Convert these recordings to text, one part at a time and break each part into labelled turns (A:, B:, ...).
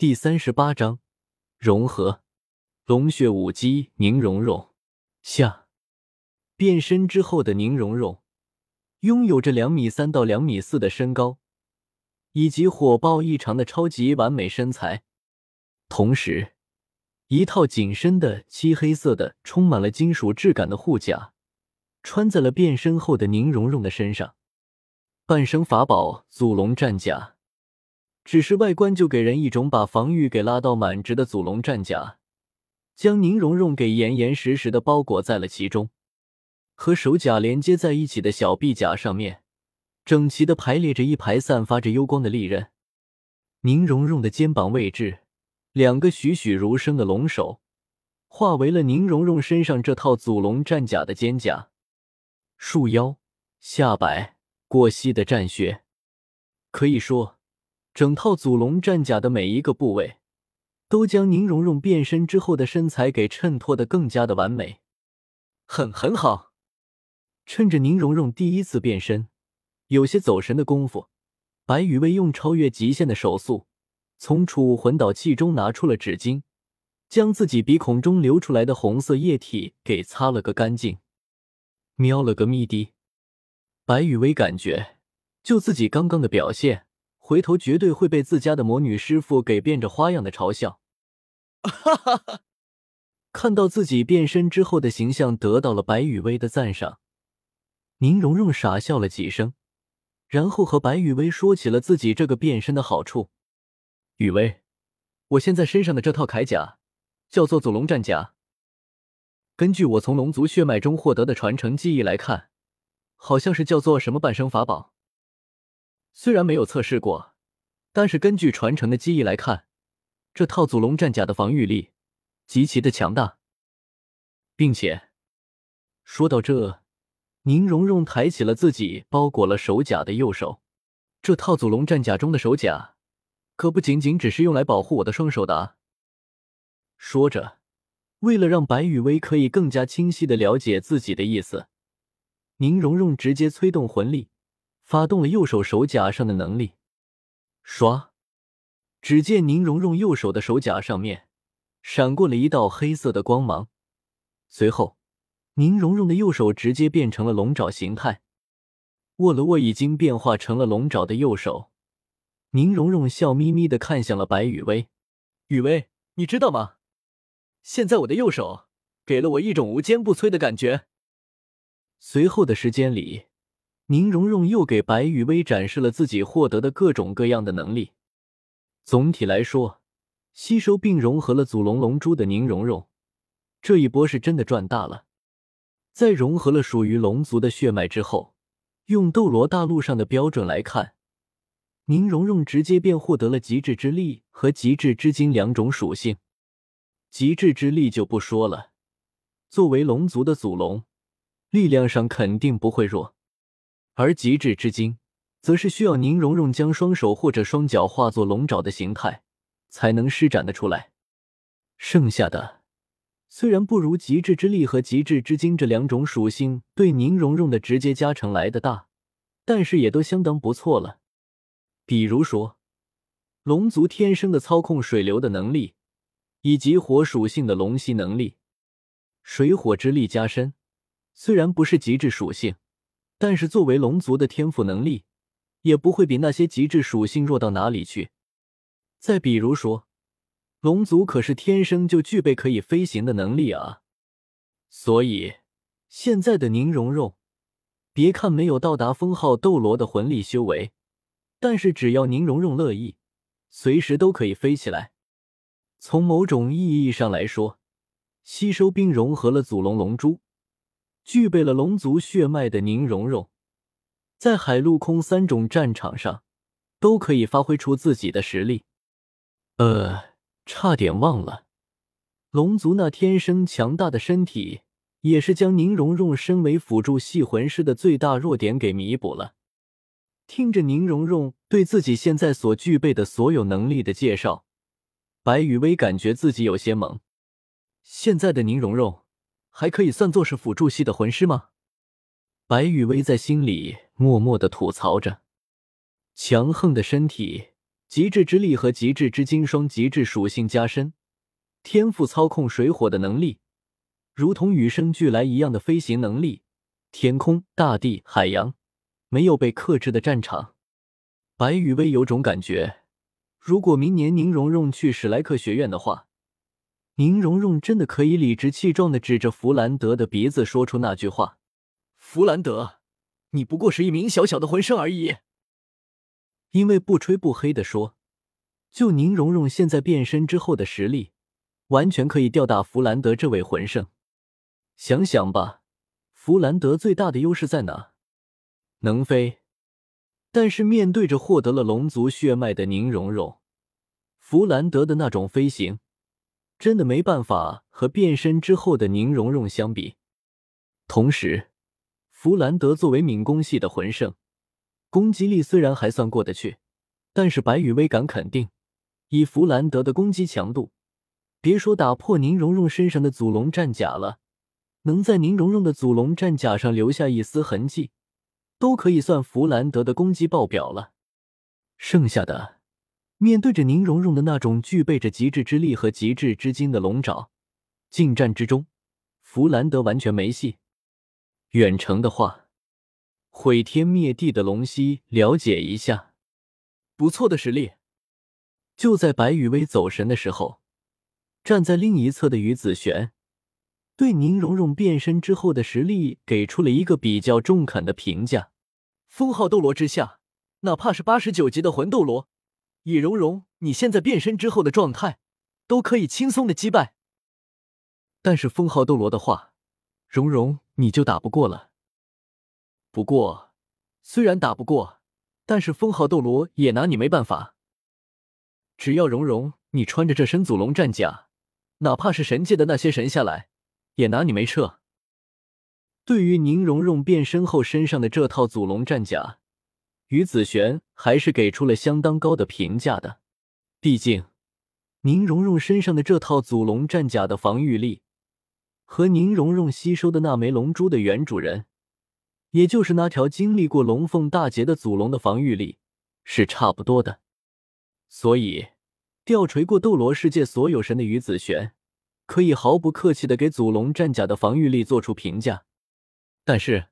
A: 第三十八章融合。龙血武姬宁荣荣下变身之后的宁荣荣，拥有着两米三到两米四的身高，以及火爆异常的超级完美身材，同时，一套紧身的漆黑色的、充满了金属质感的护甲，穿在了变身后的宁荣荣的身上。半生法宝祖龙战甲，只是外观就给人一种把防御给拉到满值的祖龙战甲。将宁荣荣给严严实实的包裹在了其中，和手甲连接在一起的小臂甲上面，整齐的排列着一排散发着幽光的利刃。宁荣荣的肩膀位置，两个栩栩如生的龙首，化为了宁荣荣身上这套祖龙战甲的肩甲。束腰、下摆、过膝的战靴，可以说，整套祖龙战甲的每一个部位。都将宁荣荣变身之后的身材给衬托的更加的完美，很很好。趁着宁荣荣第一次变身有些走神的功夫，白羽薇用超越极限的手速，从储物魂导器中拿出了纸巾，将自己鼻孔中流出来的红色液体给擦了个干净。瞄了个咪的，白羽薇感觉就自己刚刚的表现，回头绝对会被自家的魔女师傅给变着花样的嘲笑。哈哈哈！看到自己变身之后的形象得到了白雨薇的赞赏，宁荣荣傻笑了几声，然后和白雨薇说起了自己这个变身的好处。雨薇，我现在身上的这套铠甲叫做祖龙战甲。根据我从龙族血脉中获得的传承记忆来看，好像是叫做什么半生法宝。虽然没有测试过，但是根据传承的记忆来看。这套祖龙战甲的防御力极其的强大，并且说到这，宁荣荣抬起了自己包裹了手甲的右手。这套祖龙战甲中的手甲可不仅仅只是用来保护我的双手的！说着，为了让白雨薇可以更加清晰的了解自己的意思，宁荣荣直接催动魂力，发动了右手手甲上的能力，刷。只见宁荣荣右手的手甲上面闪过了一道黑色的光芒，随后宁荣荣的右手直接变成了龙爪形态，握了握已经变化成了龙爪的右手，宁荣荣笑眯眯的看向了白雨薇：“雨薇，你知道吗？现在我的右手给了我一种无坚不摧的感觉。”随后的时间里，宁荣荣又给白雨薇展示了自己获得的各种各样的能力。总体来说，吸收并融合了祖龙龙珠的宁荣荣，这一波是真的赚大了。在融合了属于龙族的血脉之后，用斗罗大陆上的标准来看，宁荣荣直接便获得了极致之力和极致之精两种属性。极致之力就不说了，作为龙族的祖龙，力量上肯定不会弱，而极致之精。则是需要宁荣荣将双手或者双脚化作龙爪的形态，才能施展的出来。剩下的虽然不如极致之力和极致之精这两种属性对宁荣荣的直接加成来的大，但是也都相当不错了。比如说，龙族天生的操控水流的能力，以及火属性的龙息能力，水火之力加深。虽然不是极致属性，但是作为龙族的天赋能力。也不会比那些极致属性弱到哪里去。再比如说，龙族可是天生就具备可以飞行的能力啊！所以现在的宁荣荣，别看没有到达封号斗罗的魂力修为，但是只要宁荣荣乐意，随时都可以飞起来。从某种意义上来说，吸收并融合了祖龙龙珠，具备了龙族血脉的宁荣荣。在海陆空三种战场上，都可以发挥出自己的实力。呃，差点忘了，龙族那天生强大的身体，也是将宁荣荣身为辅助系魂师的最大弱点给弥补了。听着宁荣荣对自己现在所具备的所有能力的介绍，白雨薇感觉自己有些懵。现在的宁荣荣，还可以算作是辅助系的魂师吗？白雨薇在心里默默的吐槽着，强横的身体极致之力和极致之金双极致属性加深，天赋操控水火的能力，如同与生俱来一样的飞行能力，天空、大地、海洋，没有被克制的战场。白羽薇有种感觉，如果明年宁荣荣去史莱克学院的话，宁荣荣真的可以理直气壮的指着弗兰德的鼻子说出那句话：“弗兰德，你不过是一名小小的魂圣而已。”因为不吹不黑的说，就宁荣荣现在变身之后的实力，完全可以吊打弗兰德这位魂圣。想想吧，弗兰德最大的优势在哪？能飞。但是面对着获得了龙族血脉的宁荣荣，弗兰德的那种飞行，真的没办法和变身之后的宁荣荣相比。同时，弗兰德作为敏攻系的魂圣。攻击力虽然还算过得去，但是白羽薇敢肯定，以弗兰德的攻击强度，别说打破宁荣荣身上的祖龙战甲了，能在宁荣荣的祖龙战甲上留下一丝痕迹，都可以算弗兰德的攻击爆表了。剩下的，面对着宁荣荣的那种具备着极致之力和极致之精的龙爪，近战之中，弗兰德完全没戏。远程的话。毁天灭地的龙息，了解一下，不错的实力。就在白羽薇走神的时候，站在另一侧的于子璇对宁荣荣变身之后的实力给出了一个比较中肯的评价：封号斗罗之下，哪怕是八十九级的魂斗罗，以荣荣你现在变身之后的状态，都可以轻松的击败。但是封号斗罗的话，荣荣你就打不过了。不过，虽然打不过，但是封号斗罗也拿你没办法。只要蓉蓉你穿着这身祖龙战甲，哪怕是神界的那些神下来，也拿你没辙。对于宁荣荣变身后身上的这套祖龙战甲，于子璇还是给出了相当高的评价的。毕竟，宁荣荣身上的这套祖龙战甲的防御力，和宁荣荣吸收的那枚龙珠的原主人。也就是那条经历过龙凤大劫的祖龙的防御力是差不多的，所以吊锤过斗罗世界所有神的于子璇可以毫不客气的给祖龙战甲的防御力做出评价。但是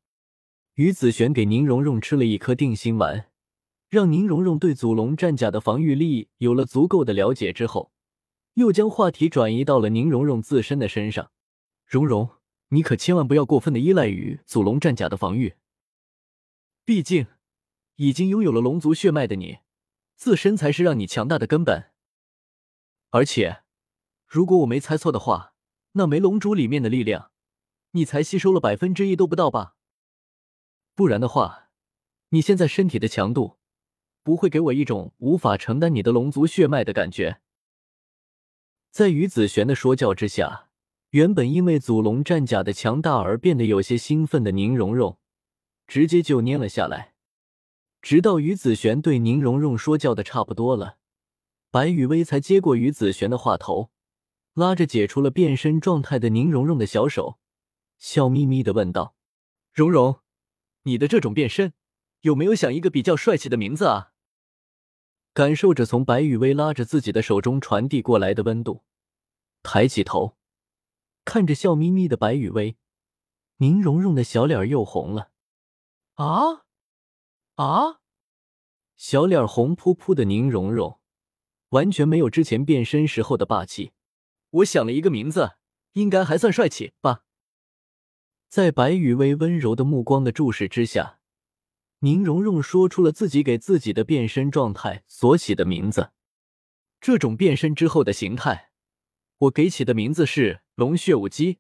A: 于子璇给宁荣荣吃了一颗定心丸，让宁荣荣对祖龙战甲的防御力有了足够的了解之后，又将话题转移到了宁荣荣自身的身上，荣荣。你可千万不要过分的依赖于祖龙战甲的防御，毕竟已经拥有了龙族血脉的你，自身才是让你强大的根本。而且，如果我没猜错的话，那枚龙珠里面的力量，你才吸收了百分之一都不到吧？不然的话，你现在身体的强度，不会给我一种无法承担你的龙族血脉的感觉。在于子璇的说教之下。原本因为祖龙战甲的强大而变得有些兴奋的宁荣荣，直接就蔫了下来。直到于子璇对宁荣荣说教的差不多了，白雨薇才接过于子璇的话头，拉着解除了变身状态的宁荣荣的小手，笑眯眯的问道：“荣荣，你的这种变身，有没有想一个比较帅气的名字啊？”感受着从白雨薇拉着自己的手中传递过来的温度，抬起头。看着笑眯眯的白雨薇，宁荣荣的小脸又红了。啊啊！小脸红扑扑的宁荣荣，完全没有之前变身时候的霸气。我想了一个名字，应该还算帅气吧。在白雨薇温柔的目光的注视之下，宁荣荣说出了自己给自己的变身状态所起的名字。这种变身之后的形态。我给起的名字是龙血舞姬。